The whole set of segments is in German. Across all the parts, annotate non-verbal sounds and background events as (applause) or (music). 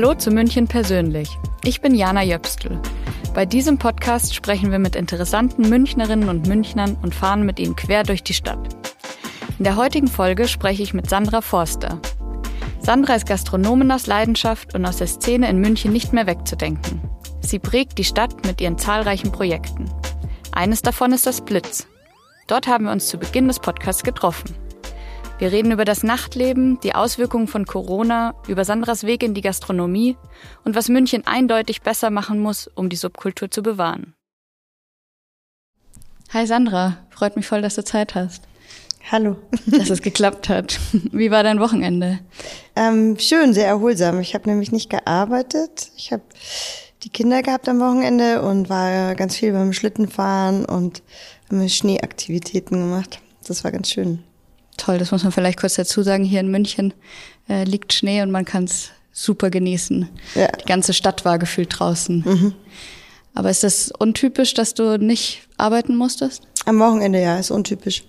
Hallo zu München persönlich. Ich bin Jana Jöpstl. Bei diesem Podcast sprechen wir mit interessanten Münchnerinnen und Münchnern und fahren mit ihnen quer durch die Stadt. In der heutigen Folge spreche ich mit Sandra Forster. Sandra ist Gastronomin aus Leidenschaft und aus der Szene in München nicht mehr wegzudenken. Sie prägt die Stadt mit ihren zahlreichen Projekten. Eines davon ist das Blitz. Dort haben wir uns zu Beginn des Podcasts getroffen. Wir reden über das Nachtleben, die Auswirkungen von Corona, über Sandras Weg in die Gastronomie und was München eindeutig besser machen muss, um die Subkultur zu bewahren. Hi Sandra, freut mich voll, dass du Zeit hast. Hallo. Dass es geklappt hat. Wie war dein Wochenende? Ähm, schön, sehr erholsam. Ich habe nämlich nicht gearbeitet. Ich habe die Kinder gehabt am Wochenende und war ganz viel beim Schlittenfahren und Schneeaktivitäten gemacht. Das war ganz schön. Toll, das muss man vielleicht kurz dazu sagen. Hier in München äh, liegt Schnee und man kann es super genießen. Ja. Die ganze Stadt war gefühlt draußen. Mhm. Aber ist das untypisch, dass du nicht arbeiten musstest? Am Wochenende ja, ist untypisch.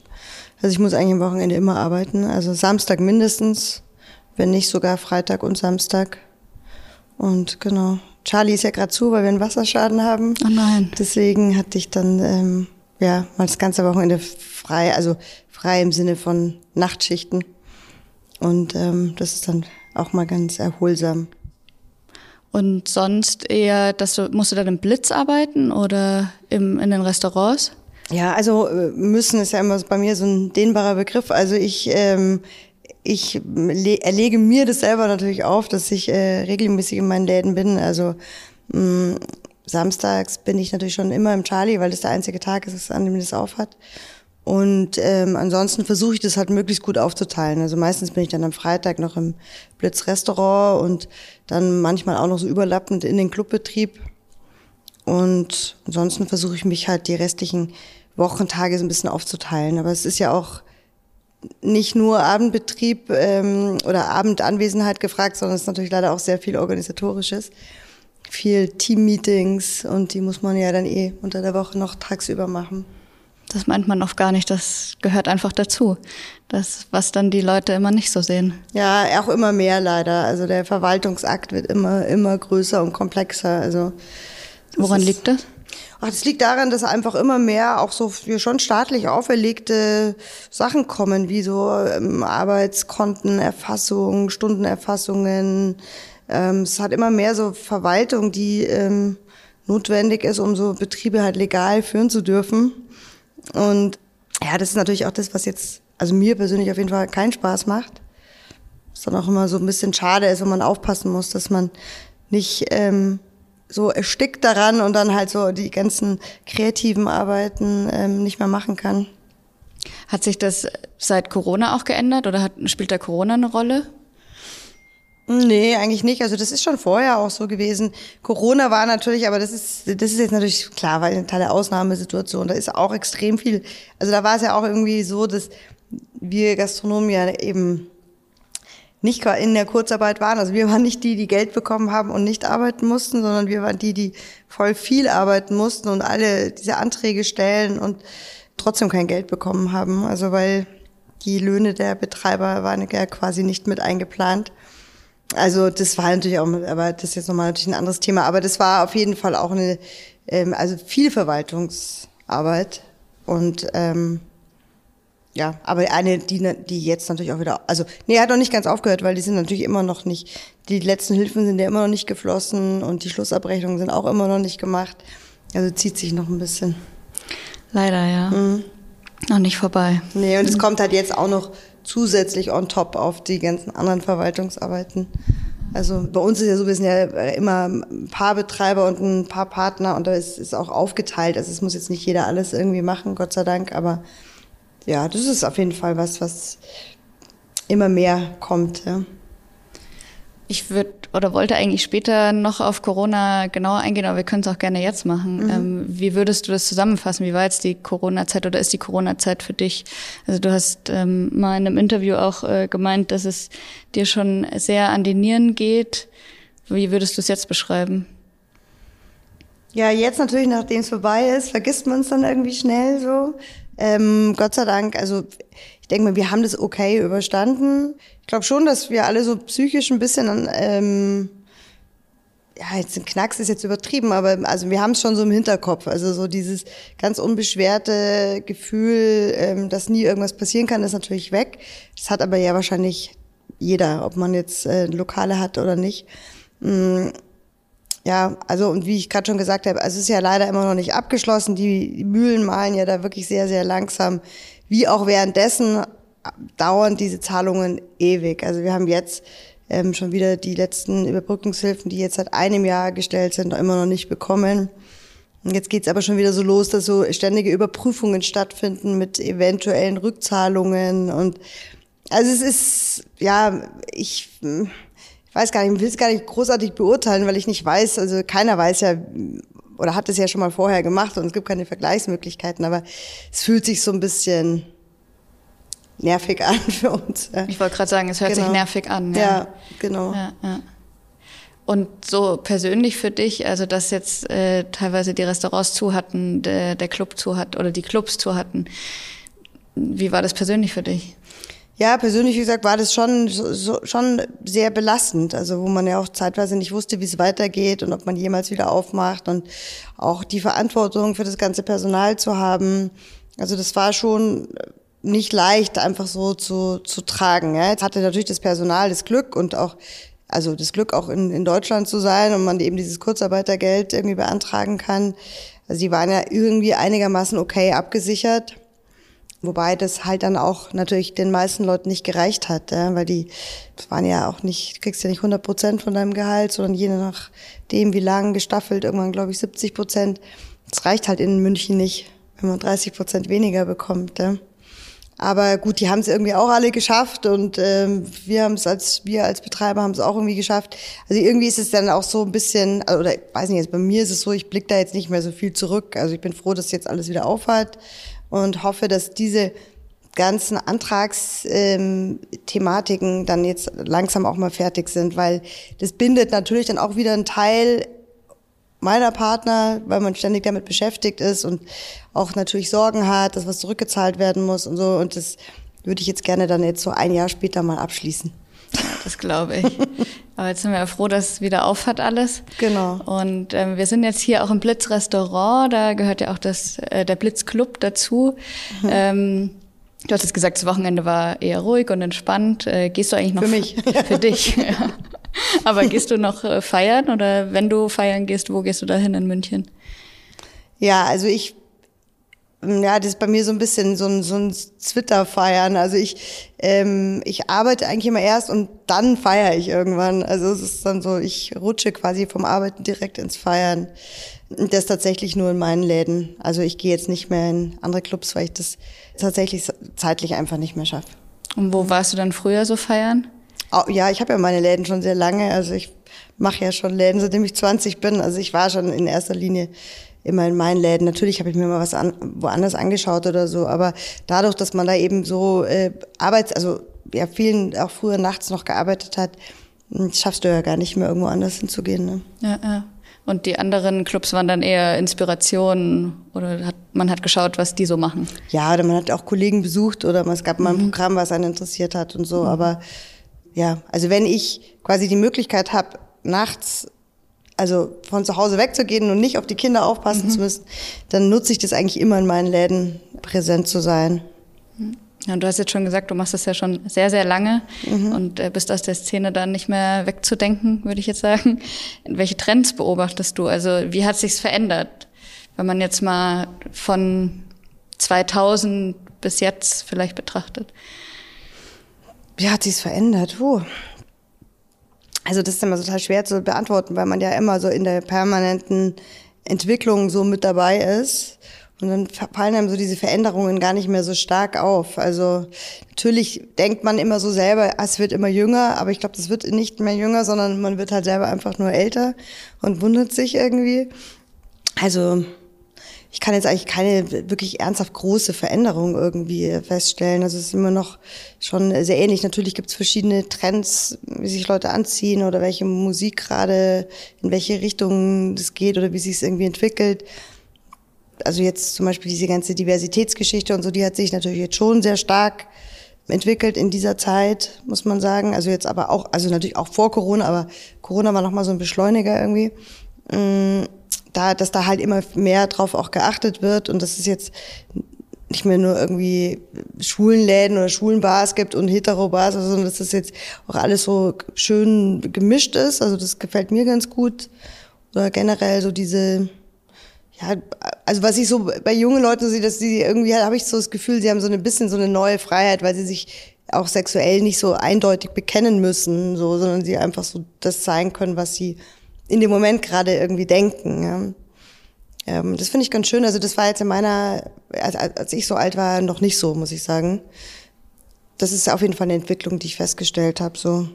Also ich muss eigentlich am Wochenende immer arbeiten. Also Samstag mindestens, wenn nicht sogar Freitag und Samstag. Und genau. Charlie ist ja gerade zu, weil wir einen Wasserschaden haben. Oh nein. Deswegen hatte ich dann ähm, ja mal das ganze Wochenende frei, also frei im Sinne von Nachtschichten. Und ähm, das ist dann auch mal ganz erholsam. Und sonst eher, dass du, musst du dann im Blitz arbeiten oder im, in den Restaurants? Ja, also äh, müssen ist ja immer bei mir so ein dehnbarer Begriff. Also ich, ähm, ich erlege mir das selber natürlich auf, dass ich äh, regelmäßig in meinen Läden bin. Also mh, mm, samstags bin ich natürlich schon immer im Charlie, weil das der einzige Tag ist, an dem das aufhat. Und ähm, ansonsten versuche ich das halt möglichst gut aufzuteilen. Also meistens bin ich dann am Freitag noch im Blitz-Restaurant und dann manchmal auch noch so überlappend in den Clubbetrieb. Und ansonsten versuche ich mich halt die restlichen Wochentage so ein bisschen aufzuteilen. Aber es ist ja auch nicht nur Abendbetrieb ähm, oder Abendanwesenheit gefragt, sondern es ist natürlich leider auch sehr viel organisatorisches. Viel Teammeetings und die muss man ja dann eh unter der Woche noch tagsüber machen. Das meint man oft gar nicht, das gehört einfach dazu. Das, was dann die Leute immer nicht so sehen. Ja, auch immer mehr leider. Also der Verwaltungsakt wird immer, immer größer und komplexer. Also Woran liegt das? Ach, das liegt daran, dass einfach immer mehr auch so schon staatlich auferlegte Sachen kommen, wie so ähm, Arbeitskontenerfassung, Stundenerfassungen. Ähm, es hat immer mehr so Verwaltung, die ähm, notwendig ist, um so Betriebe halt legal führen zu dürfen. Und ja, das ist natürlich auch das, was jetzt, also mir persönlich auf jeden Fall keinen Spaß macht. Was dann auch immer so ein bisschen schade ist, wenn man aufpassen muss, dass man nicht ähm, so erstickt daran und dann halt so die ganzen kreativen Arbeiten ähm, nicht mehr machen kann. Hat sich das seit Corona auch geändert oder hat, spielt da Corona eine Rolle? Nee, eigentlich nicht. Also das ist schon vorher auch so gewesen. Corona war natürlich, aber das ist, das ist jetzt natürlich klar, weil eine tolle Ausnahmesituation. Da ist auch extrem viel. Also da war es ja auch irgendwie so, dass wir Gastronomen ja eben nicht in der Kurzarbeit waren. Also wir waren nicht die, die Geld bekommen haben und nicht arbeiten mussten, sondern wir waren die, die voll viel arbeiten mussten und alle diese Anträge stellen und trotzdem kein Geld bekommen haben. Also weil die Löhne der Betreiber waren ja quasi nicht mit eingeplant. Also das war natürlich auch, aber das ist jetzt nochmal natürlich ein anderes Thema. Aber das war auf jeden Fall auch eine, ähm, also viel Verwaltungsarbeit und ähm, ja, aber eine, die, die jetzt natürlich auch wieder, also, nee, hat noch nicht ganz aufgehört, weil die sind natürlich immer noch nicht, die letzten Hilfen sind ja immer noch nicht geflossen und die Schlussabrechnungen sind auch immer noch nicht gemacht. Also zieht sich noch ein bisschen. Leider, ja. Mhm. Noch nicht vorbei. Nee, und es mhm. kommt halt jetzt auch noch zusätzlich on top auf die ganzen anderen Verwaltungsarbeiten. Also bei uns ist ja so, wir sind ja immer ein paar Betreiber und ein paar Partner und da ist es auch aufgeteilt. Also es muss jetzt nicht jeder alles irgendwie machen, Gott sei Dank, aber ja, das ist auf jeden Fall was, was immer mehr kommt. Ja. Ich würde oder wollte eigentlich später noch auf Corona genauer eingehen, aber wir können es auch gerne jetzt machen. Mhm. Ähm, wie würdest du das zusammenfassen? Wie war jetzt die Corona-Zeit oder ist die Corona-Zeit für dich? Also du hast ähm, mal in einem Interview auch äh, gemeint, dass es dir schon sehr an die Nieren geht. Wie würdest du es jetzt beschreiben? Ja, jetzt natürlich, nachdem es vorbei ist, vergisst man es dann irgendwie schnell so. Ähm, Gott sei Dank, also ich denke mal, wir haben das okay überstanden. Ich glaube schon, dass wir alle so psychisch ein bisschen ähm, ja, jetzt ein Knacks ist jetzt übertrieben, aber also wir haben es schon so im Hinterkopf. Also so dieses ganz unbeschwerte Gefühl, ähm, dass nie irgendwas passieren kann, ist natürlich weg. Das hat aber ja wahrscheinlich jeder, ob man jetzt äh, Lokale hat oder nicht. Mm, ja, also und wie ich gerade schon gesagt habe, es ist ja leider immer noch nicht abgeschlossen. Die, Mühlen malen ja da wirklich sehr, sehr langsam. Wie auch währenddessen dauern diese Zahlungen ewig. Also wir haben jetzt ähm, schon wieder die letzten Überbrückungshilfen, die jetzt seit einem Jahr gestellt sind, immer noch nicht bekommen. Und jetzt geht's aber schon wieder so los, dass so ständige Überprüfungen stattfinden mit eventuellen Rückzahlungen und also es ist ja ich, ich weiß gar nicht, ich will es gar nicht großartig beurteilen, weil ich nicht weiß, also keiner weiß ja oder hat es ja schon mal vorher gemacht und es gibt keine Vergleichsmöglichkeiten, aber es fühlt sich so ein bisschen nervig (laughs) an für uns. Ja. Ich wollte gerade sagen, es hört genau. sich nervig an. Ja, ja genau. Ja, ja. Und so persönlich für dich, also dass jetzt äh, teilweise die Restaurants zu hatten, der, der Club zu hat oder die Clubs zu hatten, wie war das persönlich für dich? Ja, persönlich, wie gesagt, war das schon, so, schon sehr belastend. Also, wo man ja auch zeitweise nicht wusste, wie es weitergeht und ob man jemals wieder aufmacht und auch die Verantwortung für das ganze Personal zu haben. Also, das war schon nicht leicht, einfach so zu, zu tragen. Ja. Jetzt hatte natürlich das Personal das Glück und auch, also das Glück auch in, in Deutschland zu sein und man eben dieses Kurzarbeitergeld irgendwie beantragen kann. Also die waren ja irgendwie einigermaßen okay abgesichert. Wobei das halt dann auch natürlich den meisten Leuten nicht gereicht hat, ja, weil die das waren ja auch nicht, du kriegst ja nicht 100 Prozent von deinem Gehalt, sondern je nachdem, wie lang gestaffelt, irgendwann glaube ich 70 Prozent. Das reicht halt in München nicht, wenn man 30 Prozent weniger bekommt. Ja. Aber gut, die haben es irgendwie auch alle geschafft und ähm, wir haben es als wir als Betreiber haben es auch irgendwie geschafft. Also irgendwie ist es dann auch so ein bisschen, oder ich weiß nicht, jetzt bei mir ist es so, ich blicke da jetzt nicht mehr so viel zurück. Also ich bin froh, dass jetzt alles wieder aufhat und hoffe, dass diese ganzen Antragsthematiken dann jetzt langsam auch mal fertig sind, weil das bindet natürlich dann auch wieder einen Teil meiner Partner, weil man ständig damit beschäftigt ist und auch natürlich Sorgen hat, dass was zurückgezahlt werden muss und so. Und das würde ich jetzt gerne dann jetzt so ein Jahr später mal abschließen. Das glaube ich. (laughs) Aber jetzt sind wir ja froh, dass es wieder auf hat alles. Genau. Und ähm, wir sind jetzt hier auch im Blitz Restaurant. Da gehört ja auch das, äh, der Blitz Club dazu. Mhm. Ähm, du hattest gesagt, das Wochenende war eher ruhig und entspannt. Äh, gehst du eigentlich noch für mich? (laughs) Für dich. (laughs) ja. Aber gehst du noch äh, feiern oder wenn du feiern gehst, wo gehst du da hin in München? Ja, also ich, ja, das ist bei mir so ein bisschen so ein, so ein Twitter-Feiern. Also ich, ähm, ich arbeite eigentlich immer erst und dann feiere ich irgendwann. Also es ist dann so, ich rutsche quasi vom Arbeiten direkt ins Feiern. Das tatsächlich nur in meinen Läden. Also ich gehe jetzt nicht mehr in andere Clubs, weil ich das tatsächlich zeitlich einfach nicht mehr schaffe. Und wo warst du dann früher so feiern? Ja, ich habe ja meine Läden schon sehr lange. Also ich mache ja schon Läden, seitdem ich 20 bin. Also ich war schon in erster Linie immer in meinen Läden. Natürlich habe ich mir mal was an, woanders angeschaut oder so, aber dadurch, dass man da eben so äh, Arbeits, also ja vielen auch früher nachts noch gearbeitet hat, hm, schaffst du ja gar nicht mehr irgendwo anders hinzugehen. Ne? Ja, ja. Und die anderen Clubs waren dann eher Inspiration oder hat, man hat geschaut, was die so machen? Ja, oder man hat auch Kollegen besucht oder es gab mal ein mhm. Programm, was einen interessiert hat und so, mhm. aber ja, also wenn ich quasi die Möglichkeit habe, nachts also von zu Hause wegzugehen und nicht auf die Kinder aufpassen mhm. zu müssen, dann nutze ich das eigentlich immer in meinen Läden präsent zu sein. Ja, du hast jetzt schon gesagt, du machst das ja schon sehr, sehr lange mhm. und äh, bist aus der Szene dann nicht mehr wegzudenken, würde ich jetzt sagen. Welche Trends beobachtest du? Also wie hat sich's verändert? Wenn man jetzt mal von 2000 bis jetzt vielleicht betrachtet. Wie hat sich's verändert? Puh. Also das ist immer total schwer zu beantworten, weil man ja immer so in der permanenten Entwicklung so mit dabei ist. Und dann fallen einem so diese Veränderungen gar nicht mehr so stark auf. Also natürlich denkt man immer so selber, ah, es wird immer jünger, aber ich glaube, das wird nicht mehr jünger, sondern man wird halt selber einfach nur älter und wundert sich irgendwie. Also ich kann jetzt eigentlich keine wirklich ernsthaft große Veränderung irgendwie feststellen. Also es ist immer noch schon sehr ähnlich. Natürlich gibt es verschiedene Trends, wie sich Leute anziehen oder welche Musik gerade, in welche Richtung das geht oder wie sich es irgendwie entwickelt. Also jetzt zum Beispiel diese ganze Diversitätsgeschichte und so, die hat sich natürlich jetzt schon sehr stark entwickelt in dieser Zeit, muss man sagen. Also jetzt aber auch, also natürlich auch vor Corona, aber Corona war nochmal so ein Beschleuniger irgendwie. Mm, da, dass da halt immer mehr drauf auch geachtet wird und dass es jetzt nicht mehr nur irgendwie Schulenläden oder Schulenbars gibt und Heterobars, sondern dass das jetzt auch alles so schön gemischt ist. Also das gefällt mir ganz gut. Oder generell so diese, ja, also was ich so bei jungen Leuten sehe, dass sie irgendwie, habe ich so das Gefühl, sie haben so ein bisschen so eine neue Freiheit, weil sie sich auch sexuell nicht so eindeutig bekennen müssen, so, sondern sie einfach so das zeigen können, was sie in dem Moment gerade irgendwie denken. Ja. Ähm, das finde ich ganz schön. Also das war jetzt in meiner, als, als ich so alt war, noch nicht so, muss ich sagen. Das ist auf jeden Fall eine Entwicklung, die ich festgestellt habe. So.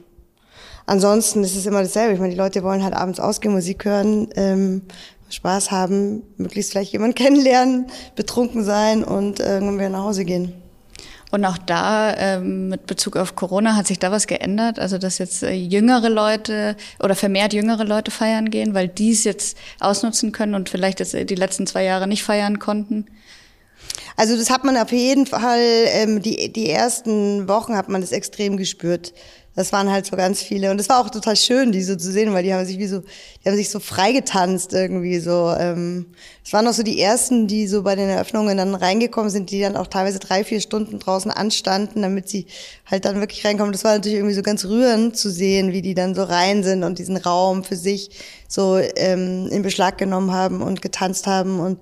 Ansonsten ist es immer dasselbe. Ich meine, die Leute wollen halt abends ausgehen, Musik hören, ähm, Spaß haben, möglichst vielleicht jemanden (laughs) kennenlernen, betrunken sein und irgendwann wieder nach Hause gehen. Und auch da ähm, mit Bezug auf Corona hat sich da was geändert, also dass jetzt äh, jüngere Leute oder vermehrt jüngere Leute feiern gehen, weil die es jetzt ausnutzen können und vielleicht jetzt äh, die letzten zwei Jahre nicht feiern konnten. Also das hat man auf jeden Fall, ähm, die, die ersten Wochen hat man das extrem gespürt. Das waren halt so ganz viele. Und es war auch total schön, die so zu sehen, weil die haben sich wie so, die haben sich so freigetanzt irgendwie so. Ähm, es waren auch so die ersten, die so bei den Eröffnungen dann reingekommen sind, die dann auch teilweise drei, vier Stunden draußen anstanden, damit sie halt dann wirklich reinkommen. Das war natürlich irgendwie so ganz rührend zu sehen, wie die dann so rein sind und diesen Raum für sich so ähm, in Beschlag genommen haben und getanzt haben und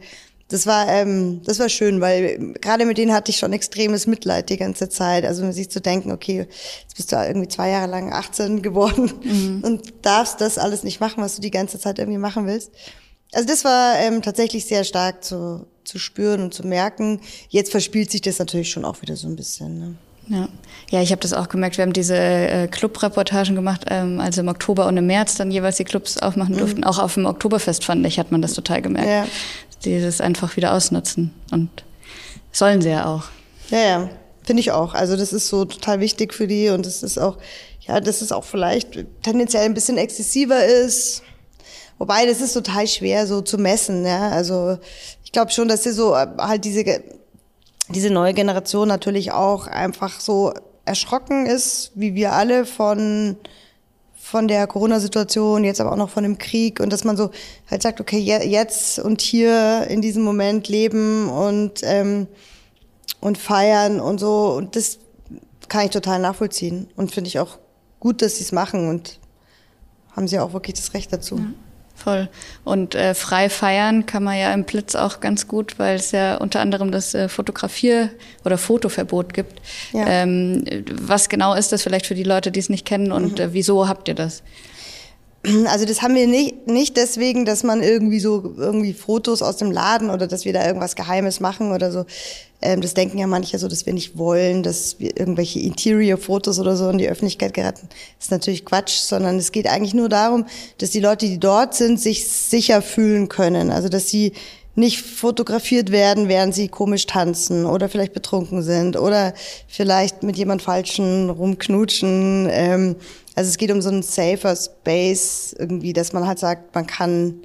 das war, ähm, das war schön, weil gerade mit denen hatte ich schon extremes Mitleid die ganze Zeit. Also sich zu denken, okay, jetzt bist du irgendwie zwei Jahre lang 18 geworden mhm. und darfst das alles nicht machen, was du die ganze Zeit irgendwie machen willst. Also das war ähm, tatsächlich sehr stark zu, zu spüren und zu merken. Jetzt verspielt sich das natürlich schon auch wieder so ein bisschen. Ne? Ja, ja ich habe das auch gemerkt. Wir haben diese äh, Club-Reportagen gemacht, ähm, also im Oktober und im März dann jeweils die Clubs aufmachen durften. Mhm. Auch auf dem Oktoberfest, fand ich, hat man das total gemerkt. Ja die das einfach wieder ausnutzen. Und sollen sie ja auch. Ja, ja, finde ich auch. Also das ist so total wichtig für die und das ist auch, ja, dass es auch vielleicht tendenziell ein bisschen exzessiver ist. Wobei, das ist total schwer so zu messen. Ja? Also ich glaube schon, dass sie so äh, halt diese, diese neue Generation natürlich auch einfach so erschrocken ist, wie wir alle von von der Corona-Situation, jetzt aber auch noch von dem Krieg und dass man so halt sagt, okay, jetzt und hier in diesem Moment leben und, ähm, und feiern und so. Und das kann ich total nachvollziehen und finde ich auch gut, dass sie es machen und haben sie auch wirklich das Recht dazu. Ja. Voll. Und äh, frei feiern kann man ja im Blitz auch ganz gut, weil es ja unter anderem das äh, Fotografier- oder Fotoverbot gibt. Ja. Ähm, was genau ist das vielleicht für die Leute, die es nicht kennen und mhm. äh, wieso habt ihr das? (clears throat) Also das haben wir nicht, nicht deswegen, dass man irgendwie so irgendwie Fotos aus dem Laden oder dass wir da irgendwas Geheimes machen oder so. Ähm, das denken ja manche so, dass wir nicht wollen, dass wir irgendwelche Interior-Fotos oder so in die Öffentlichkeit geraten. Das ist natürlich Quatsch, sondern es geht eigentlich nur darum, dass die Leute, die dort sind, sich sicher fühlen können. Also dass sie nicht fotografiert werden, während sie komisch tanzen oder vielleicht betrunken sind oder vielleicht mit jemand Falschen rumknutschen. Ähm, also es geht um so einen safer Space irgendwie, dass man halt sagt, man kann,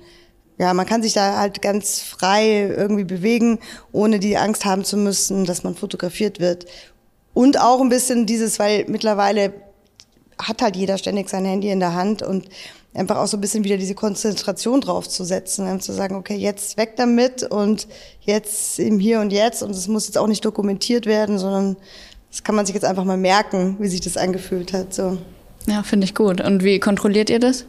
ja, man kann sich da halt ganz frei irgendwie bewegen, ohne die Angst haben zu müssen, dass man fotografiert wird. Und auch ein bisschen dieses, weil mittlerweile hat halt jeder ständig sein Handy in der Hand und einfach auch so ein bisschen wieder diese Konzentration drauf zu setzen und zu sagen, okay, jetzt weg damit und jetzt im Hier und Jetzt und es muss jetzt auch nicht dokumentiert werden, sondern das kann man sich jetzt einfach mal merken, wie sich das angefühlt hat. So. Ja, finde ich gut. Und wie kontrolliert ihr das?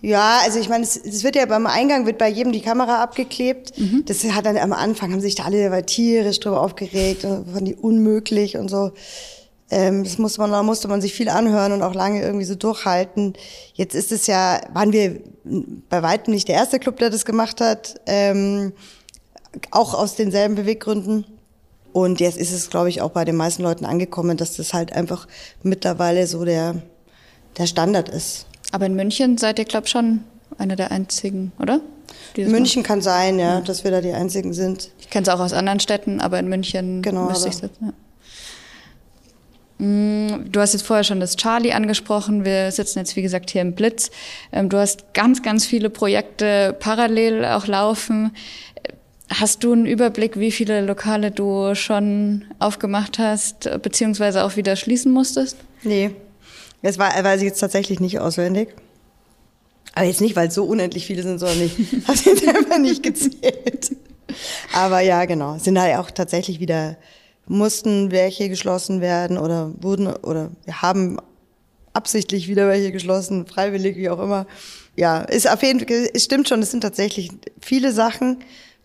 Ja, also ich meine, es, es, wird ja beim Eingang wird bei jedem die Kamera abgeklebt. Mhm. Das hat dann am Anfang haben sich da alle tierisch drüber aufgeregt und fanden die unmöglich und so. Ähm, das musste man, da musste man sich viel anhören und auch lange irgendwie so durchhalten. Jetzt ist es ja, waren wir bei weitem nicht der erste Club, der das gemacht hat, ähm, auch aus denselben Beweggründen. Und jetzt ist es, glaube ich, auch bei den meisten Leuten angekommen, dass das halt einfach mittlerweile so der der Standard ist. Aber in München seid ihr, glaube ich, schon einer der einzigen, oder? München kann sein, ja, ja, dass wir da die einzigen sind. Ich kenne es auch aus anderen Städten, aber in München genau, müsste ich es ja. Mm, du hast jetzt vorher schon das Charlie angesprochen. Wir sitzen jetzt, wie gesagt, hier im Blitz. Ähm, du hast ganz, ganz viele Projekte parallel auch laufen. Hast du einen Überblick, wie viele Lokale du schon aufgemacht hast, beziehungsweise auch wieder schließen musstest? Nee, das war, weiß ich jetzt tatsächlich nicht auswendig. Aber jetzt nicht, weil es so unendlich viele sind, sondern ich habe jetzt einfach nicht gezählt. Aber ja, genau, sind halt auch tatsächlich wieder, mussten welche geschlossen werden oder wurden, oder wir haben absichtlich wieder welche geschlossen, freiwillig, wie auch immer. Ja, ist auf jeden Fall, es stimmt schon, es sind tatsächlich viele Sachen.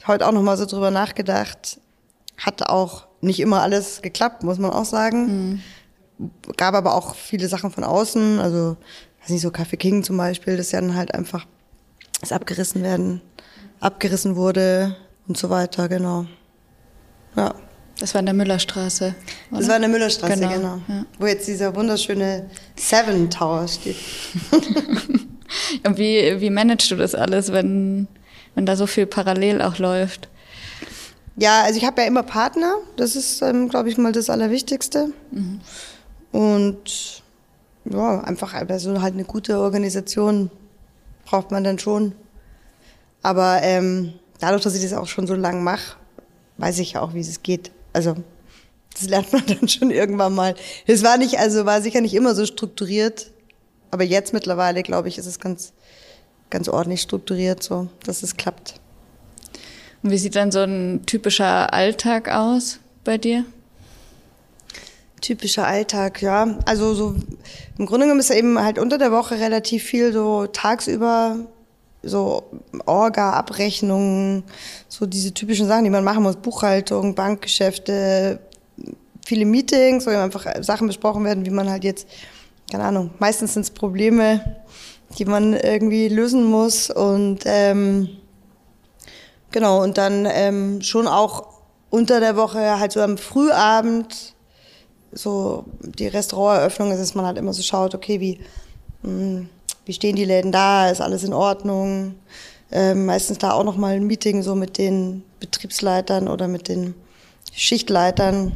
Heute auch nochmal so drüber nachgedacht. Hat auch nicht immer alles geklappt, muss man auch sagen. Mhm. Gab aber auch viele Sachen von außen, also, weiß nicht, so Café King zum Beispiel, das ja dann halt einfach, das abgerissen werden, abgerissen wurde und so weiter, genau. Ja. Das war in der Müllerstraße. Oder? Das war in der Müllerstraße, genau. genau. Ja. Wo jetzt dieser wunderschöne Seven Tower steht. (laughs) Und wie, wie managst du das alles, wenn, wenn da so viel parallel auch läuft? Ja, also ich habe ja immer Partner. Das ist, ähm, glaube ich, mal das Allerwichtigste. Mhm. Und ja, einfach also halt eine gute Organisation braucht man dann schon. Aber ähm, dadurch, dass ich das auch schon so lange mache, weiß ich ja auch, wie es geht also das lernt man (laughs) dann schon irgendwann mal. Es war nicht, also war sicher nicht immer so strukturiert, aber jetzt mittlerweile, glaube ich, ist es ganz, ganz ordentlich strukturiert, so, dass es klappt. Und wie sieht dann so ein typischer Alltag aus bei dir? Typischer Alltag, ja. Also so im Grunde genommen ist eben halt unter der Woche relativ viel so tagsüber so Orga, Abrechnungen, so diese typischen Sachen, die man machen muss, Buchhaltung, Bankgeschäfte, viele Meetings, wo einfach Sachen besprochen werden, wie man halt jetzt, keine Ahnung, meistens sind es Probleme, die man irgendwie lösen muss und ähm, genau, und dann ähm, schon auch unter der Woche halt so am Frühabend so die Restauranteröffnung ist, dass man halt immer so schaut, okay, wie mh, hm, wie stehen die Läden da, ist alles in Ordnung. Ähm, meistens da auch nochmal ein Meeting so mit den Betriebsleitern oder mit den Schichtleitern.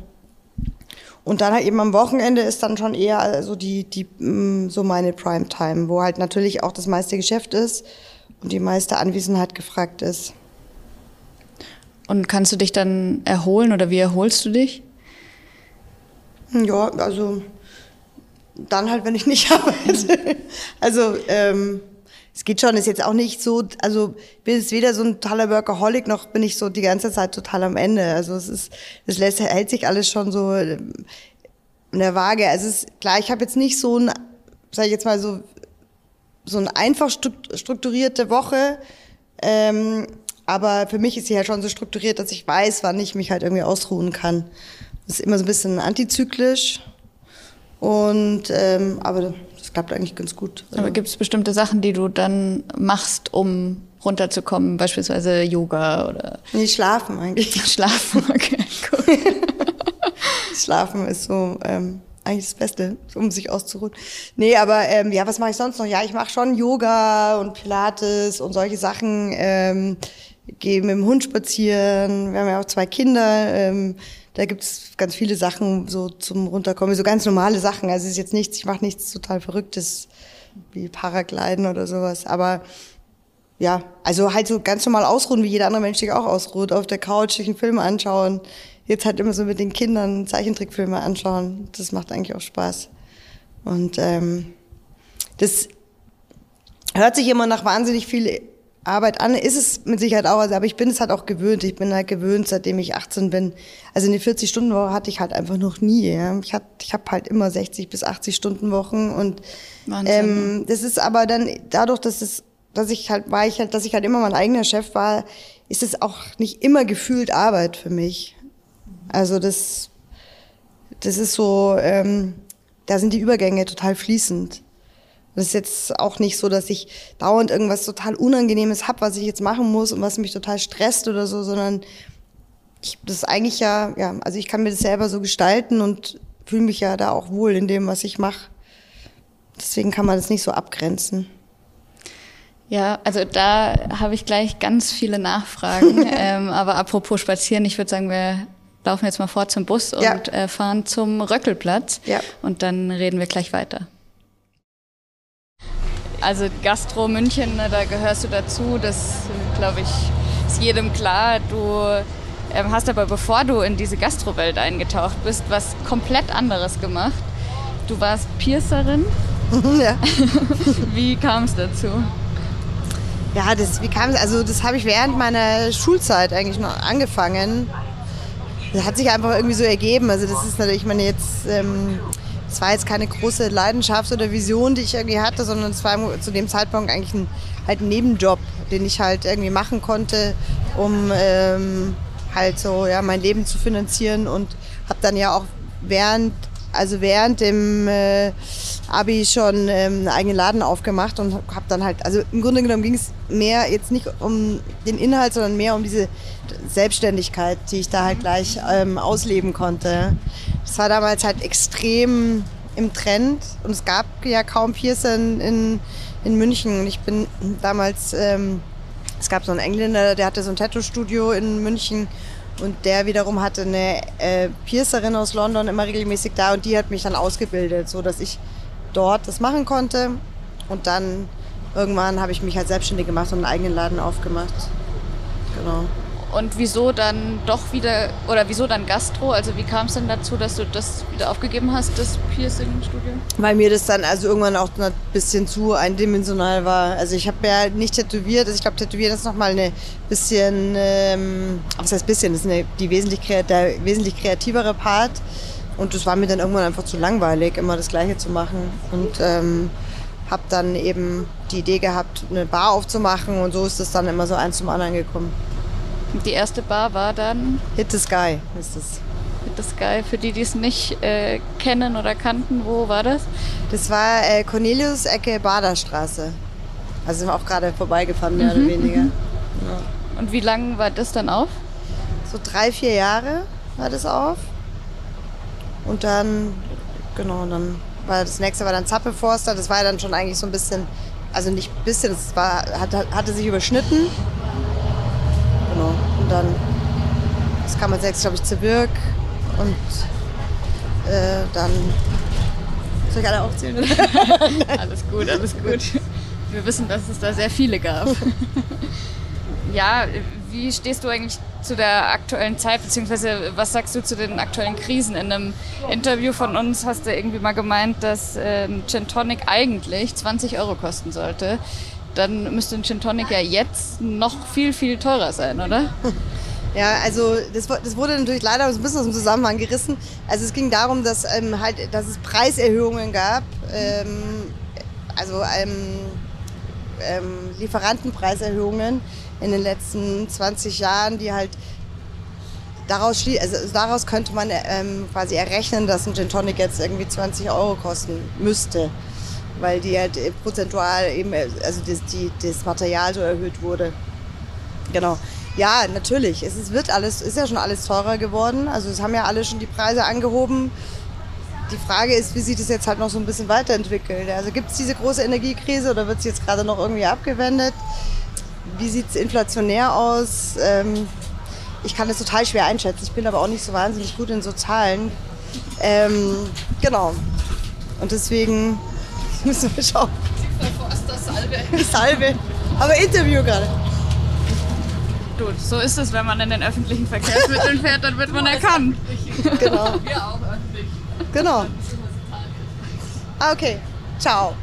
Und dann halt eben am Wochenende ist dann schon eher also die, die, mm, so meine Primetime, wo halt natürlich auch das meiste Geschäft ist und die meiste Anwesenheit gefragt ist. Und kannst du dich dann erholen oder wie erholst du dich? Ja, also dann halt, wenn ich nicht (laughs) arbeite. Also ähm, es geht schon, ist jetzt auch nicht so, also bin jetzt weder so ein totaler Workaholic, noch bin ich so die ganze Zeit total am Ende. Also es ist, es lässt, hält sich alles schon so ähm, in der Waage. Also es ist klar, ich habe jetzt nicht so ein, sag ich jetzt mal so, so eine einfach strukturierte Woche. Ähm, aber für mich ist sie halt schon so strukturiert, dass ich weiß, wann ich mich halt irgendwie ausruhen kann. Das ist immer so ein bisschen antizyklisch. Und ähm, aber das klappt eigentlich ganz gut. Aber gibt es bestimmte Sachen, die du dann machst, um runterzukommen, beispielsweise Yoga oder? Nee, schlafen eigentlich. (laughs) Schlafen, okay, gut. (laughs) schlafen ist so ähm, eigentlich das Beste, um sich auszuruhen. Nee, aber ähm, ja, was mache ich sonst noch? Ja, ich mache schon Yoga und Pilates und solche Sachen. Ähm, gehe mit dem Hund spazieren. Wir haben ja auch zwei Kinder. Ähm, da gibt's ganz viele Sachen so zum Runterkommen, so ganz normale Sachen. Also es ist jetzt nichts, ich mache nichts total Verrücktes wie Paragliden oder sowas. Aber ja, also halt so ganz normal ausruhen, wie jeder andere Mensch sich auch ausruht. Auf der Couch sich einen Film anschauen. Jetzt halt immer so mit den Kindern Zeichentrickfilme anschauen. Das macht eigentlich auch Spaß. Und ähm, das hört sich immer nach wahnsinnig viel Arbeit an. Ist es mit Sicherheit auch, also, aber ich bin es halt auch gewöhnt. Ich bin halt gewöhnt, seitdem ich 18 bin. Also eine 40-Stunden-Woche hatte ich halt einfach noch nie. Ja. Ich, hatte, ich habe halt immer 60 bis 80 Stunden Wochen und ähm, das ist aber dann dadurch, dass es, dass ich halt war ich halt, dass ich halt immer mein eigener Chef war, ist es auch nicht immer gefühlt Arbeit für mich. Also das, das ist so, ähm, da sind die Übergänge total fließend. Das ist jetzt auch nicht so, dass ich dauernd irgendwas total Unangenehmes hab, was ich jetzt machen muss und was mich total stresst oder so, sondern ich, das ist eigentlich ja, ja, also ich kann mir das selber so gestalten und fühle mich ja da auch wohl in dem, was ich mache. Deswegen kann man das nicht so abgrenzen. Ja, also da habe ich gleich ganz viele Nachfragen. (laughs) ähm, aber apropos Spazieren, ich würde sagen, wir laufen jetzt mal vor zum Bus und ja. äh, fahren zum Röckelplatz. Ja. Und dann reden wir gleich weiter. Also Gastro München, da gehörst du dazu. Das, glaube ich, ist jedem klar. Du ähm, hast aber, bevor du in diese Gastrowelt eingetaucht bist, was komplett anderes gemacht. Du warst Piercerin. (laughs) ja. (laughs) Wie kam es dazu? Ja, das, wie kam es? Also das habe ich während meiner Schulzeit eigentlich noch angefangen. Das hat sich einfach irgendwie so ergeben. Also das ist natürlich, ich meine jetzt, ähm, das war jetzt keine große Leidenschaft oder Vision, die ich irgendwie hatte, sondern es war zu dem Zeitpunkt eigentlich ein, halt ein Nebenjob, den ich halt irgendwie machen konnte, um ähm, halt so ja mein Leben zu finanzieren und habe dann ja auch während also während dem äh, Abi schon ähm, einen eigenen Laden aufgemacht und habe dann halt, also im Grunde genommen ging es mehr jetzt nicht um den Inhalt, sondern mehr um diese Selbstständigkeit, die ich da halt gleich ähm, ausleben konnte. Das war damals halt extrem im Trend und es gab ja kaum Piercer in, in, in München und ich bin damals, ähm, es gab so einen Engländer, der hatte so ein Tattoo-Studio in München und der wiederum hatte eine äh, Piercerin aus London immer regelmäßig da und die hat mich dann ausgebildet, so dass ich dort das machen konnte. Und dann irgendwann habe ich mich halt selbstständig gemacht und einen eigenen Laden aufgemacht. Genau. Und wieso dann doch wieder, oder wieso dann Gastro? Also wie kam es denn dazu, dass du das wieder aufgegeben hast, das Piercing-Studio? Weil mir das dann also irgendwann auch ein bisschen zu eindimensional war. Also ich habe ja nicht tätowiert, also ich glaube tätowieren ist nochmal eine bisschen, ähm, was heißt bisschen, das ist eine, die wesentlich, der wesentlich kreativere Part. Und das war mir dann irgendwann einfach zu langweilig, immer das Gleiche zu machen. Und ähm, habe dann eben die Idee gehabt, eine Bar aufzumachen und so ist es dann immer so eins zum anderen gekommen. Die erste Bar war dann? Hit the Sky ist es. Hit the Sky, für die, die es nicht äh, kennen oder kannten, wo war das? Das war äh, Cornelius Ecke Baderstraße. Also sind wir auch gerade vorbeigefahren, mehr mhm. oder weniger. Ja. Und wie lange war das dann auf? So drei, vier Jahre war das auf. Und dann, genau, dann war das nächste war dann Zappeforster. Das war ja dann schon eigentlich so ein bisschen, also nicht ein bisschen, das war, hatte, hatte sich überschnitten. Genau. Und dann, das kam als nächstes, glaube ich, zu Birk. Und äh, dann. Soll ich alle aufzählen? (laughs) alles gut, alles gut. Wir wissen, dass es da sehr viele gab. (laughs) ja, wie stehst du eigentlich zu der aktuellen Zeit, beziehungsweise was sagst du zu den aktuellen Krisen? In einem Interview von uns hast du irgendwie mal gemeint, dass ähm, Gin Tonic eigentlich 20 Euro kosten sollte dann müsste ein Gin Tonic ja jetzt noch viel, viel teurer sein, oder? (laughs) Ja, also das, das, wurde natürlich leider ein bisschen aus dem Zusammenhang gerissen. Also es ging darum, dass, ähm, halt, dass es Preiserhöhungen gab, ähm, also ähm, ähm Lieferantenpreiserhöhungen in den letzten 20 Jahren, die halt daraus, also daraus könnte man ähm, quasi errechnen, dass ein Gin Tonic jetzt irgendwie 20 Euro kosten müsste weil die halt prozentual eben, also das, die, das Material so erhöht wurde. Genau. Ja, natürlich. Es ist, wird alles, ist ja schon alles teurer geworden. Also es haben ja alle schon die Preise angehoben. Die Frage ist, wie sich das jetzt halt noch so ein bisschen weiterentwickelt. Also gibt es diese große Energiekrise oder wird sie jetzt gerade noch irgendwie abgewendet? Wie sieht es inflationär aus? Ähm, ich kann das total schwer einschätzen. Ich bin aber auch nicht so wahnsinnig gut in so Zahlen. Ähm, genau. Und deswegen Müssen wir schauen. Salve. Salve. Aber Interview gerade. Du, so ist es, wenn man in den öffentlichen Verkehrsmitteln fährt, dann wird man erkannt. Genau. Wir auch öffentlich. Genau. Ah, okay. Ciao.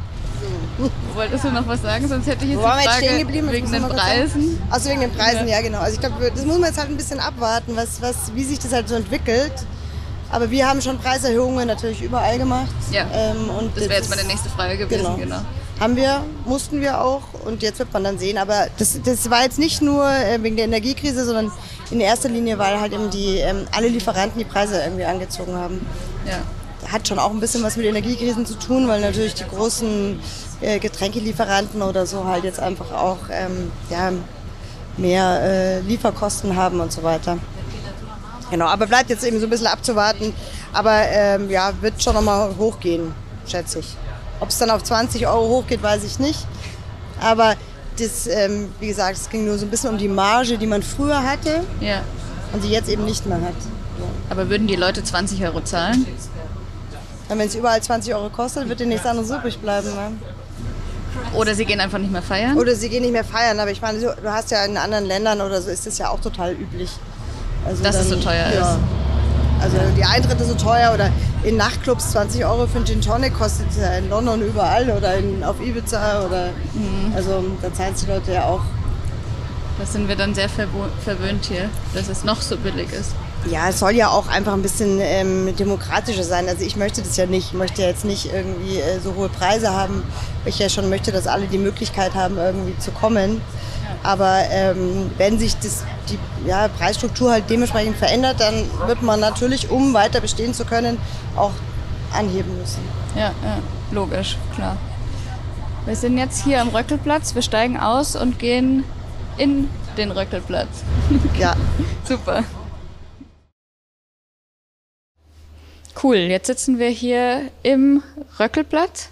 Wolltest du noch was sagen? Sonst hätte ich jetzt Wo die Frage geblieben? wegen den Preisen. Also wegen den Preisen, ja. ja genau. Also ich glaube, das muss man jetzt halt ein bisschen abwarten, was, was, wie sich das halt so entwickelt. Aber wir haben schon Preiserhöhungen natürlich überall gemacht. Ja. Ähm, und das wäre jetzt meine nächste Frage gewesen, genau. genau. Haben wir, mussten wir auch und jetzt wird man dann sehen. Aber das, das war jetzt nicht nur äh, wegen der Energiekrise, sondern in erster Linie, weil halt eben die, ähm, alle Lieferanten die Preise irgendwie angezogen haben. Ja. Hat schon auch ein bisschen was mit Energiekrisen zu tun, weil natürlich die großen äh, Getränkelieferanten oder so halt jetzt einfach auch ähm, ja, mehr äh, Lieferkosten haben und so weiter. Genau, aber bleibt jetzt eben so ein bisschen abzuwarten. Aber ähm, ja, wird schon nochmal hochgehen, schätze ich. Ob es dann auf 20 Euro hochgeht, weiß ich nicht. Aber das, ähm, wie gesagt, es ging nur so ein bisschen um die Marge, die man früher hatte ja. und die jetzt eben nicht mehr hat. Ja. Aber würden die Leute 20 Euro zahlen? Wenn es überall 20 Euro kostet, wird dir nichts anderes übrig bleiben. Ne? Oder sie gehen einfach nicht mehr feiern? Oder sie gehen nicht mehr feiern, aber ich meine, du hast ja in anderen Ländern oder so ist das ja auch total üblich. Also Dass dann, es so teuer ja. ist. Also die Eintritte so teuer oder in Nachtclubs 20 Euro für einen Gin Tonic kostet es ja in London überall oder in, auf Ibiza oder mhm. also da zahlen die Leute ja auch. Da sind wir dann sehr verwöhnt hier, dass es noch so billig ist. Ja, es soll ja auch einfach ein bisschen ähm, demokratischer sein. Also ich möchte das ja nicht. Ich möchte jetzt nicht irgendwie äh, so hohe Preise haben. Ich ja schon möchte, dass alle die Möglichkeit haben, irgendwie zu kommen. Aber ähm, wenn sich das, die ja, Preisstruktur halt dementsprechend verändert, dann wird man natürlich, um weiter bestehen zu können, auch anheben müssen. Ja, ja, logisch, klar. Wir sind jetzt hier am Röckelplatz. Wir steigen aus und gehen in den Röckelplatz. (laughs) Ja. Super. Cool, jetzt sitzen wir hier im Röckelplatz.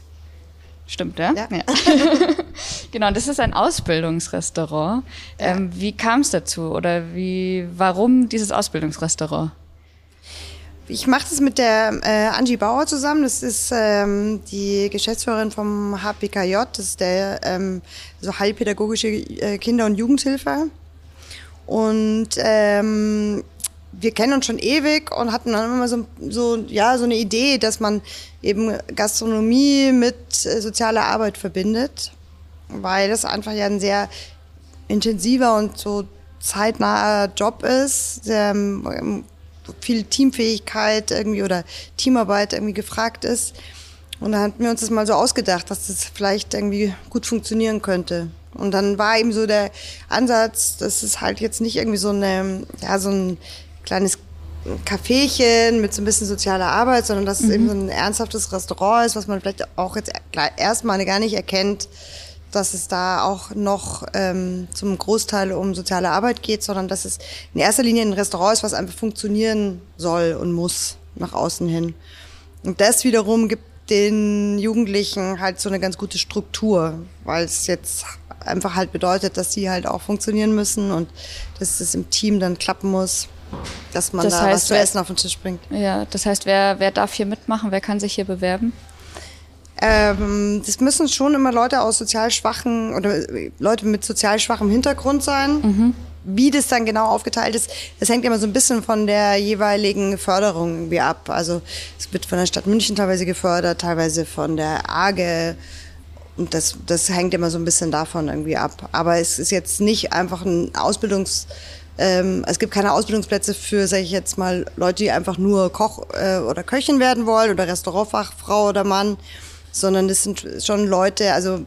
Stimmt, ja? Ja. ja. (laughs) genau, das ist ein Ausbildungsrestaurant. Ja. Ähm, wie kam es dazu oder wie, warum dieses Ausbildungsrestaurant? Ich mache das mit der äh, Angie Bauer zusammen. Das ist ähm, die Geschäftsführerin vom HPKJ. Das ist der ähm, so heilpädagogische äh, Kinder- und Jugendhilfe. Und ähm, wir kennen uns schon ewig und hatten dann immer so, so, ja, so eine Idee, dass man eben Gastronomie mit äh, sozialer Arbeit verbindet, weil das einfach ja ein sehr intensiver und so zeitnaher Job ist, sehr ähm, viel Teamfähigkeit irgendwie oder Teamarbeit irgendwie gefragt ist. Und da hatten wir uns das mal so ausgedacht, dass das vielleicht irgendwie gut funktionieren könnte. Und dann war eben so der Ansatz, dass es halt jetzt nicht irgendwie so eine, ja, so ein kleines Caféchen mit so ein bisschen sozialer Arbeit, sondern dass mhm. es eben so ein ernsthaftes Restaurant ist, was man vielleicht auch jetzt erstmal gar nicht erkennt, dass es da auch noch ähm, zum Großteil um soziale Arbeit geht, sondern dass es in erster Linie ein Restaurant ist, was einfach funktionieren soll und muss nach außen hin. Und das wiederum gibt den Jugendlichen halt so eine ganz gute Struktur, weil es jetzt einfach halt bedeutet, dass sie halt auch funktionieren müssen und dass es im Team dann klappen muss dass man das da heißt, was zu essen auf den Tisch bringt. Ja, das heißt, wer, wer darf hier mitmachen? Wer kann sich hier bewerben? Ähm, das müssen schon immer Leute aus sozial schwachen oder Leute mit sozial schwachem Hintergrund sein. Mhm. Wie das dann genau aufgeteilt ist, das hängt immer so ein bisschen von der jeweiligen Förderung irgendwie ab. Also es wird von der Stadt München teilweise gefördert, teilweise von der AGE. Und das, das hängt immer so ein bisschen davon irgendwie ab. Aber es ist jetzt nicht einfach ein Ausbildungs- ähm, es gibt keine Ausbildungsplätze für, sage ich jetzt mal, Leute, die einfach nur Koch äh, oder Köchin werden wollen oder Restaurantfachfrau oder Mann, sondern das sind schon Leute, also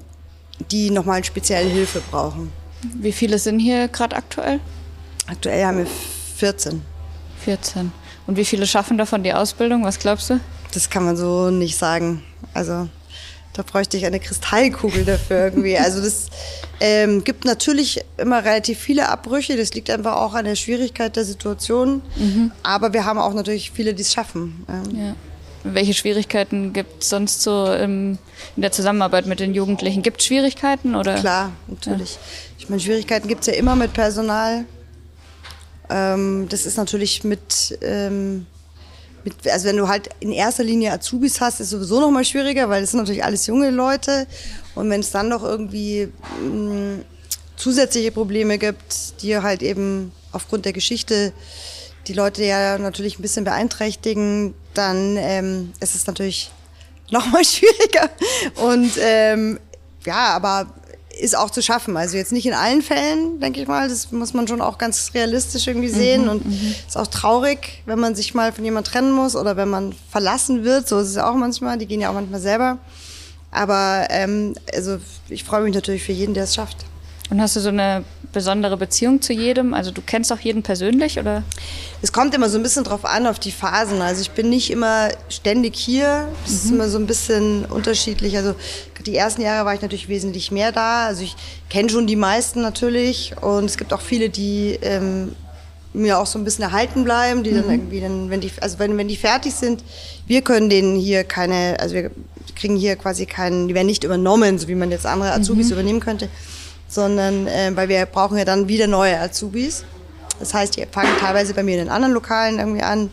die nochmal spezielle Hilfe brauchen. Wie viele sind hier gerade aktuell? Aktuell haben wir 14. 14. Und wie viele schaffen davon die Ausbildung? Was glaubst du? Das kann man so nicht sagen. Also da bräuchte ich eine Kristallkugel dafür irgendwie. Also das ähm, gibt natürlich immer relativ viele Abbrüche. Das liegt einfach auch an der Schwierigkeit der Situation. Mhm. Aber wir haben auch natürlich viele, die es schaffen. Ähm. Ja. Welche Schwierigkeiten gibt es sonst so im, in der Zusammenarbeit mit den Jugendlichen? Gibt es Schwierigkeiten? Oder? Klar, natürlich. Ja. Ich meine, Schwierigkeiten gibt es ja immer mit Personal. Ähm, das ist natürlich mit ähm, mit, also wenn du halt in erster Linie Azubis hast, ist sowieso noch mal schwieriger, weil das sind natürlich alles junge Leute. Und wenn es dann noch irgendwie mh, mm, zusätzliche Probleme gibt, die halt eben aufgrund der Geschichte die Leute ja natürlich ein bisschen beeinträchtigen, dann ähm, ist es natürlich noch mal (laughs) schwieriger. Und ähm, ja, aber ist auch zu schaffen. Also jetzt nicht in allen Fällen, denke ich mal. Das muss man schon auch ganz realistisch irgendwie sehen. Mhm, und mhm. ist auch traurig, wenn man sich mal von jemand trennen muss oder wenn man verlassen wird. So ist es auch manchmal. Die gehen ja auch manchmal selber. Aber ähm, also ich freue mich natürlich für jeden, der es schafft. Und hast du so eine besondere Beziehung zu jedem? Also du kennst auch jeden persönlich oder? Es kommt immer so ein bisschen drauf an, auf die Phasen. Also ich bin nicht immer ständig hier. Es mhm. ist immer so ein bisschen unterschiedlich. Also die ersten Jahre war ich natürlich wesentlich mehr da. Also ich kenne schon die meisten natürlich. Und es gibt auch viele, die ähm, mir auch so ein bisschen erhalten bleiben, die mhm. dann irgendwie dann, wenn die, also wenn, wenn die fertig sind, wir können denen hier keine, also wir kriegen hier quasi keinen, die werden nicht übernommen, so wie man jetzt andere Azubis mhm. übernehmen könnte sondern äh, weil wir brauchen ja dann wieder neue Azubis. Das heißt, die fangen teilweise bei mir in den anderen Lokalen irgendwie an.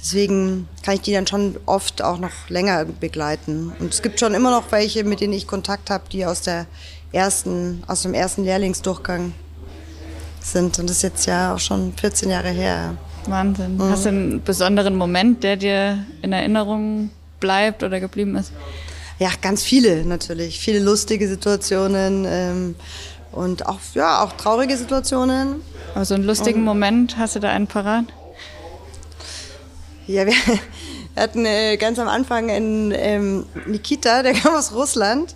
deswegen kann ich die dann schon oft auch noch länger begleiten. Und es gibt schon immer noch welche, mit denen ich Kontakt habe, die aus der ersten, aus dem ersten Lehrlingsdurchgang sind. Und das ist jetzt ja auch schon 14 Jahre her. Wahnsinn. Mhm. Hast du einen besonderen Moment, der dir in Erinnerung bleibt oder geblieben ist? Ja, ganz viele natürlich. Viele lustige Situationen ähm, und auch, ja, auch traurige Situationen. Also einen lustigen und, Moment, hast du da einen parat? Ja, wir (laughs) hatten äh, ganz am Anfang einen ähm, Nikita, der (laughs) kam aus Russland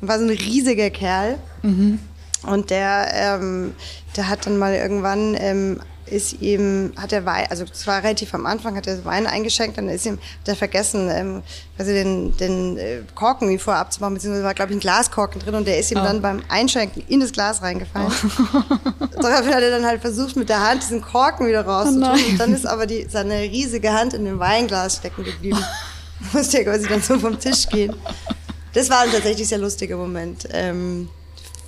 und war so ein riesiger Kerl. Mhm. Und der, ähm, der hat dann mal irgendwann ähm, ist ihm, hat er Wein, also es war relativ am Anfang, hat er Wein eingeschenkt, dann ist ihm, hat er vergessen, ähm, also den, den äh, Korken wie vorher abzumachen, beziehungsweise war, glaube ich, ein Glaskorken drin und der ist ihm oh. dann beim Einschenken in das Glas reingefallen. Oh. Daraufhin hat er dann halt versucht, mit der Hand diesen Korken wieder rauszutun oh und dann ist aber die, seine riesige Hand in dem Weinglas stecken geblieben. (laughs) Musste ja quasi dann so vom Tisch gehen. Das war ein tatsächlich sehr lustiger Moment. Ähm,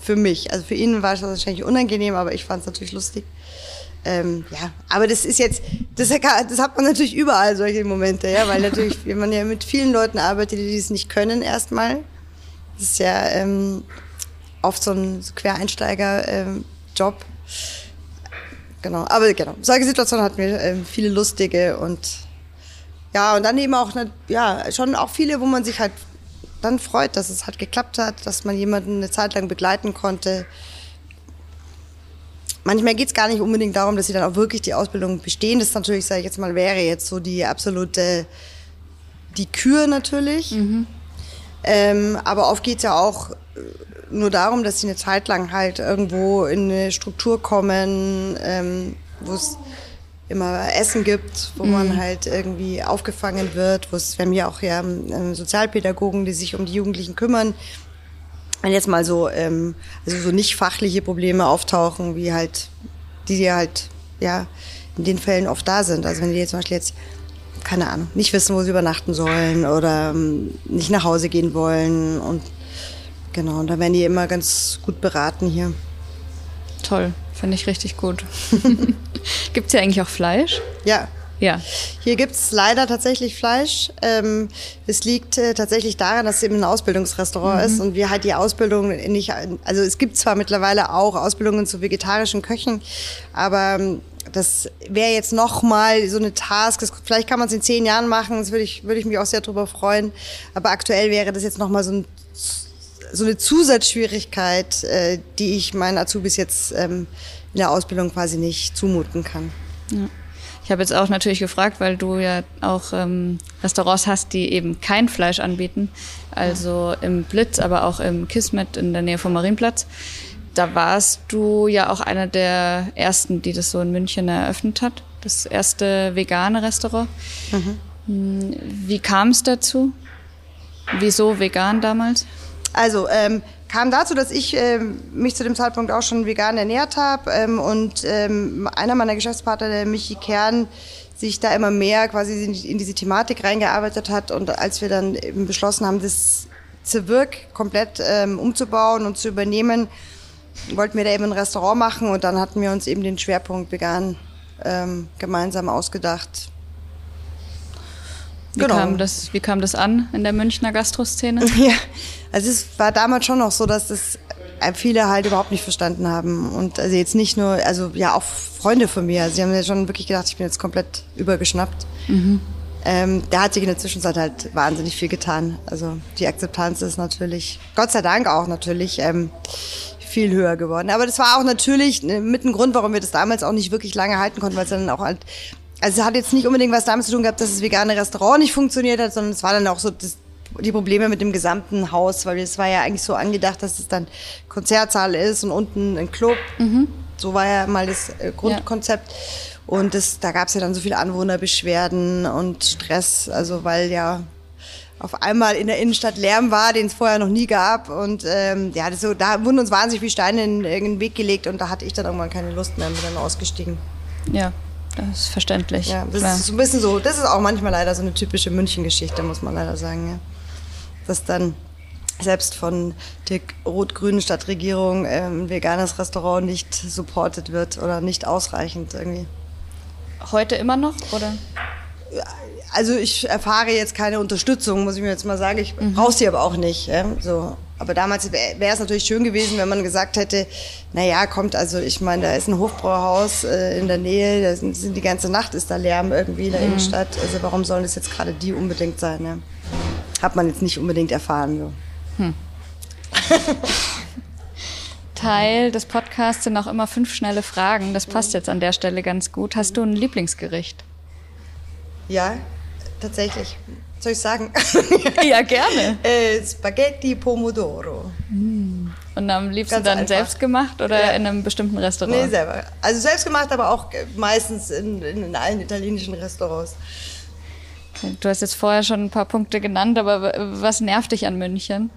für mich. Also für ihn war es wahrscheinlich unangenehm, aber ich fand es natürlich lustig. Ähm, ja, aber das ist jetzt, das, das, hat man natürlich überall solche Momente, ja, weil natürlich, (laughs) wenn man ja mit vielen Leuten arbeitet, die das nicht können erstmal, das ist ja ähm, oft so ein Quereinsteiger-Job. Ähm, genau, aber genau, solche Situationen hatten wir ähm, viele lustige und ja, und dann eben auch, ja, schon auch viele, wo man sich halt dann freut, dass es halt geklappt hat, dass man jemanden eine Zeit lang begleiten konnte, Manchmal geht es gar nicht unbedingt darum, dass sie dann auch wirklich die Ausbildung bestehen. Das natürlich, sage ich jetzt mal, wäre jetzt so die absolute, die Kür natürlich. Mhm. Ähm, aber oft geht es ja auch äh, nur darum, dass sie eine Zeit lang halt irgendwo in eine Struktur kommen, ähm, wo es immer Essen gibt, wo mhm. man halt irgendwie aufgefangen wird, wo es, wir haben ja auch ja ähm, Sozialpädagogen, die sich um die Jugendlichen kümmern, wenn jetzt mal so, ähm, also so nicht fachliche Probleme auftauchen, wie halt, die die halt, ja, in den Fällen oft da sind. Also wenn die jetzt zum Beispiel jetzt, keine Ahnung, nicht wissen, wo sie übernachten sollen oder ähm, nicht nach Hause gehen wollen und genau, und da werden die immer ganz gut beraten hier. Toll, finde ich richtig gut. (laughs) Gibt es hier eigentlich auch Fleisch? Ja, ja. Hier gibt es leider tatsächlich Fleisch. Ähm, es liegt äh, tatsächlich daran, dass es eben ein Ausbildungsrestaurant mhm. ist und wir halt die Ausbildung nicht, also es gibt zwar mittlerweile auch Ausbildungen zu vegetarischen Köchen, aber ähm, das wäre jetzt nochmal so eine Task. Das, vielleicht kann man es in zehn Jahren machen, das würde ich, würde ich mich auch sehr darüber freuen. Aber aktuell wäre das jetzt nochmal so, ein, so eine Zusatzschwierigkeit, äh, die ich meinen Azubis jetzt ähm, in der Ausbildung quasi nicht zumuten kann. Ja. Ich habe jetzt auch natürlich gefragt, weil du ja auch ähm, Restaurants hast, die eben kein Fleisch anbieten. Also im Blitz, aber auch im Kismet in der Nähe vom Marienplatz. Da warst du ja auch einer der ersten, die das so in München eröffnet hat. Das erste vegane Restaurant. Mhm. Hm, wie kam es dazu? Wieso vegan damals? Also ähm, kam dazu, dass ich ähm, mich zu dem Zeitpunkt auch schon vegan ernährt habe ähm, und ähm, einer meiner Geschäftspartner, der Michi Kern, sich da immer mehr quasi in, in, diese Thematik reingearbeitet hat und als wir dann eben beschlossen haben, das Zirk komplett ähm, umzubauen und zu übernehmen, wollten wir da eben ein Restaurant machen und dann hatten wir uns eben den Schwerpunkt vegan ähm, gemeinsam ausgedacht. Wie, genau. kam das, wie kam das an in der Münchner Gastroszene? (laughs) Ja, also es war damals schon noch so, dass das viele halt überhaupt nicht verstanden haben. Und also jetzt nicht nur, also ja auch Freunde von mir. Sie haben ja schon wirklich gedacht, ich bin jetzt komplett übergeschnappt. Mhm. Ähm, da hat sich in der Zwischenzeit halt wahnsinnig viel getan. Also die Akzeptanz ist natürlich, Gott sei Dank auch natürlich, ähm, viel höher geworden. Aber das war auch natürlich äh, mit ein Grund, warum wir das damals auch nicht wirklich lange halten konnten, weil es dann auch halt also es hat jetzt nicht unbedingt was damit zu tun gehabt, dass das vegane Restaurant nicht funktioniert hat, sondern es war dann auch so das, die Probleme mit dem gesamten Haus, weil es war ja eigentlich so angedacht, dass es dann Konzertsaal ist und unten ein Club. Mhm. So war ja mal das äh, Grundkonzept. Ja. Und das, da gab es ja dann so viele Anwohnerbeschwerden und Stress, also weil ja auf einmal in der Innenstadt Lärm war, den es vorher noch nie gab. Und ähm, ja, das so, da wurden uns wahnsinnig viele Steine in, in den Weg gelegt und da hatte ich dann irgendwann keine Lust mehr und bin dann ausgestiegen. Ja, das ist verständlich. Ja, das klar. ist so ein bisschen so, das ist auch manchmal leider so eine typische München-Geschichte, muss man leider sagen. Ja. Dass dann selbst von der rot-grünen Stadtregierung ähm, ein veganes Restaurant nicht supported wird oder nicht ausreichend irgendwie. Heute immer noch, oder? also ich erfahre jetzt keine Unterstützung, muss ich mir jetzt mal sagen. Ich mhm. brauche sie aber auch nicht. Ja? So. Aber damals wäre es natürlich schön gewesen, wenn man gesagt hätte, na ja, kommt, also ich meine, da ist ein Hofbrauhaus äh, in der Nähe, da sind, sind, die ganze Nacht ist da Lärm irgendwie in der mhm. Innenstadt. Also warum sollen das jetzt gerade die unbedingt sein? Ne? Hat man jetzt nicht unbedingt erfahren. So. Hm. (laughs) Teil des Podcasts sind auch immer fünf schnelle Fragen. Das passt jetzt an der Stelle ganz gut. Hast du ein Lieblingsgericht? Ja, tatsächlich. Soll ich sagen? (laughs) ja, gerne. (laughs) Äh, Spaghetti Pomodoro. Mm. Und am liebsten Ganz dann einfach. selbst gemacht oder ja. in einem bestimmten Restaurant? Nee, selber. Also selbst gemacht, aber auch meistens in, in, in allen italienischen Restaurants. Du hast jetzt vorher schon ein paar Punkte genannt, aber was nervt dich an München?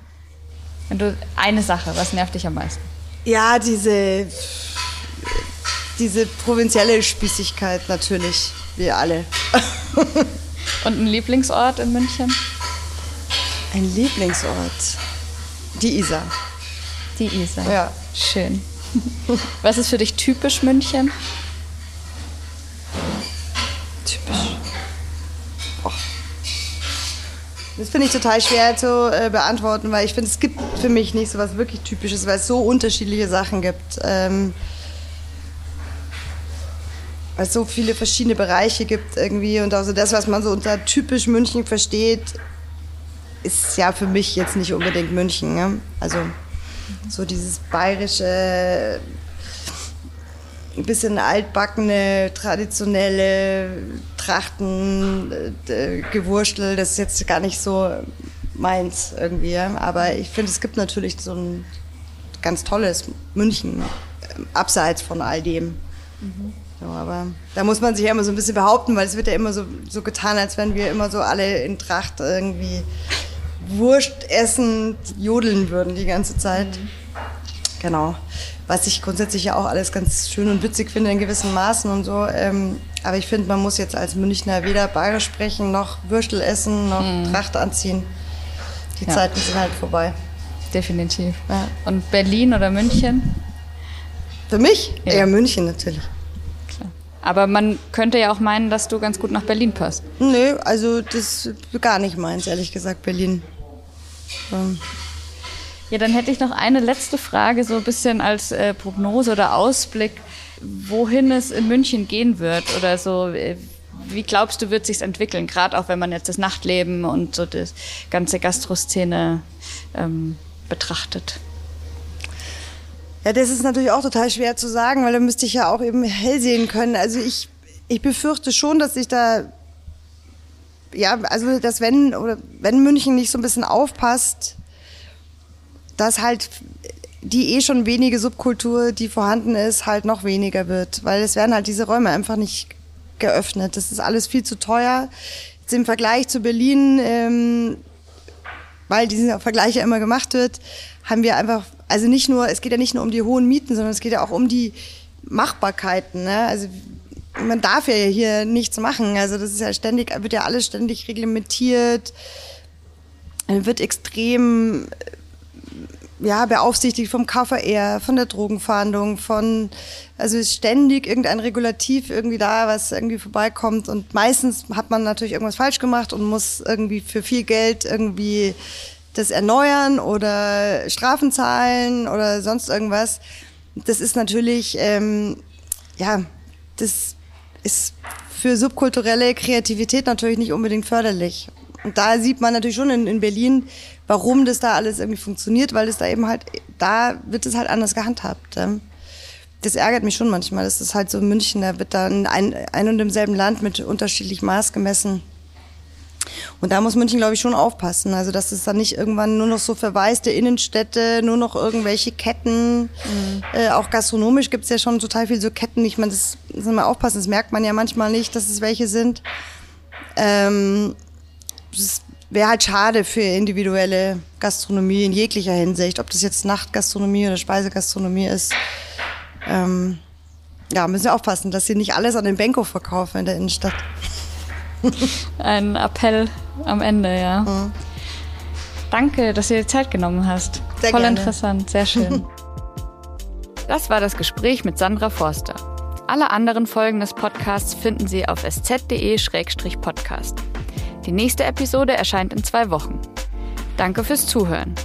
Wenn du eine Sache, was nervt dich am meisten? Ja, diese diese provinzielle Spießigkeit natürlich, wir alle. (laughs) Und ein Lieblingsort in München? Ein Lieblingsort. Die Isar. Die Isar. Ja. Schön. Was ist für dich typisch München? Typisch. Oh. Das finde ich total schwer zu äh, beantworten, weil ich finde, es gibt für mich nicht so was wirklich Typisches, weil es so unterschiedliche Sachen gibt. Ähm, weil es so viele verschiedene Bereiche gibt irgendwie und also das, was man so unter typisch München versteht, ist ja für mich jetzt nicht unbedingt München. Ne? Also so dieses bayerische, ein bisschen altbackene, traditionelle Trachten, äh, Gewurstel, das ist jetzt gar nicht so meins irgendwie. Aber ich finde, es gibt natürlich so ein ganz tolles München, äh, abseits von all dem. Mhm. So, aber da muss man sich ja immer so ein bisschen behaupten, weil es wird ja immer so, so getan, als wenn wir immer so alle in Tracht irgendwie Wurst essen, jodeln würden die ganze Zeit. Mhm. Genau. Was ich grundsätzlich ja auch alles ganz schön und witzig finde in gewissen Maßen und so. Ähm, aber ich finde, man muss jetzt als Münchner weder Bayerisch sprechen, noch Würstel essen, noch mhm. Tracht anziehen. Die ja. Zeiten sind halt vorbei. Definitiv. Ja. Und Berlin oder München? Für mich? Ja. Eher München natürlich. Aber man könnte ja auch meinen, dass du ganz gut nach Berlin passt. Nö, also das ist gar nicht meins, ehrlich gesagt, Berlin. Ähm. Ja, dann hätte ich noch eine letzte Frage, so ein bisschen als äh, Prognose oder Ausblick, wohin es in München gehen wird oder so. Äh, wie glaubst du, wird sich entwickeln, gerade auch wenn man jetzt das Nachtleben und so die ganze Gastroszene ähm, betrachtet? Ja, das ist natürlich auch total schwer zu sagen, weil da müsste ich ja auch eben hell sehen können. Also ich, ich befürchte schon, dass sich da, ja, also dass wenn, oder wenn München nicht so ein bisschen aufpasst, dass halt die eh schon wenige Subkultur, die vorhanden ist, halt noch weniger wird. Weil es werden halt diese Räume einfach nicht geöffnet. Das ist alles viel zu teuer. Jetzt im Vergleich zu Berlin, ähm, weil dieser Vergleich ja immer gemacht wird, haben wir einfach also nicht nur, es geht ja nicht nur um die hohen Mieten, sondern es geht ja auch um die Machbarkeiten. Ne? Also man darf ja hier nichts machen. Also das ist ja ständig, wird ja alles ständig reglementiert. Wird extrem ja, beaufsichtigt vom KVR, von der Drogenfahndung, von, also ist ständig irgendein Regulativ irgendwie da, was irgendwie vorbeikommt und meistens hat man natürlich irgendwas falsch gemacht und muss irgendwie für viel Geld irgendwie das erneuern oder Strafen zahlen oder sonst irgendwas. Das ist natürlich, ähm, ja, das ist für subkulturelle Kreativität natürlich nicht unbedingt förderlich. Und da sieht man natürlich schon in, in Berlin, warum das da alles irgendwie funktioniert, weil es da eben halt, da wird es halt anders gehandhabt. Das ärgert mich schon manchmal. Das ist halt so in München, da wird dann ein, ein und demselben Land mit unterschiedlichem Maß gemessen. Und da muss München, glaube ich, schon aufpassen. Also, dass es dann nicht irgendwann nur noch so verwaiste Innenstädte, nur noch irgendwelche Ketten. Mhm. Äh, auch gastronomisch gibt es ja schon total viel so Ketten. Ich meine, das muss man aufpassen, das merkt man ja manchmal nicht, dass es welche sind. Ähm, das wäre halt schade für individuelle Gastronomie in jeglicher Hinsicht, ob das jetzt Nachtgastronomie oder Speisegastronomie ist. Ähm, ja, müssen wir aufpassen, dass sie nicht alles an den Benko verkaufen in der Innenstadt. (laughs) Ein Appell am Ende, ja. Mhm. Danke, dass du dir Zeit genommen hast. Sehr Voll gerne. interessant, sehr schön. (laughs) Das war das Gespräch mit Sandra Forster. Alle anderen Folgen des Podcasts finden Sie auf sz.de-podcast. Die nächste Episode erscheint in zwei Wochen. Danke fürs Zuhören.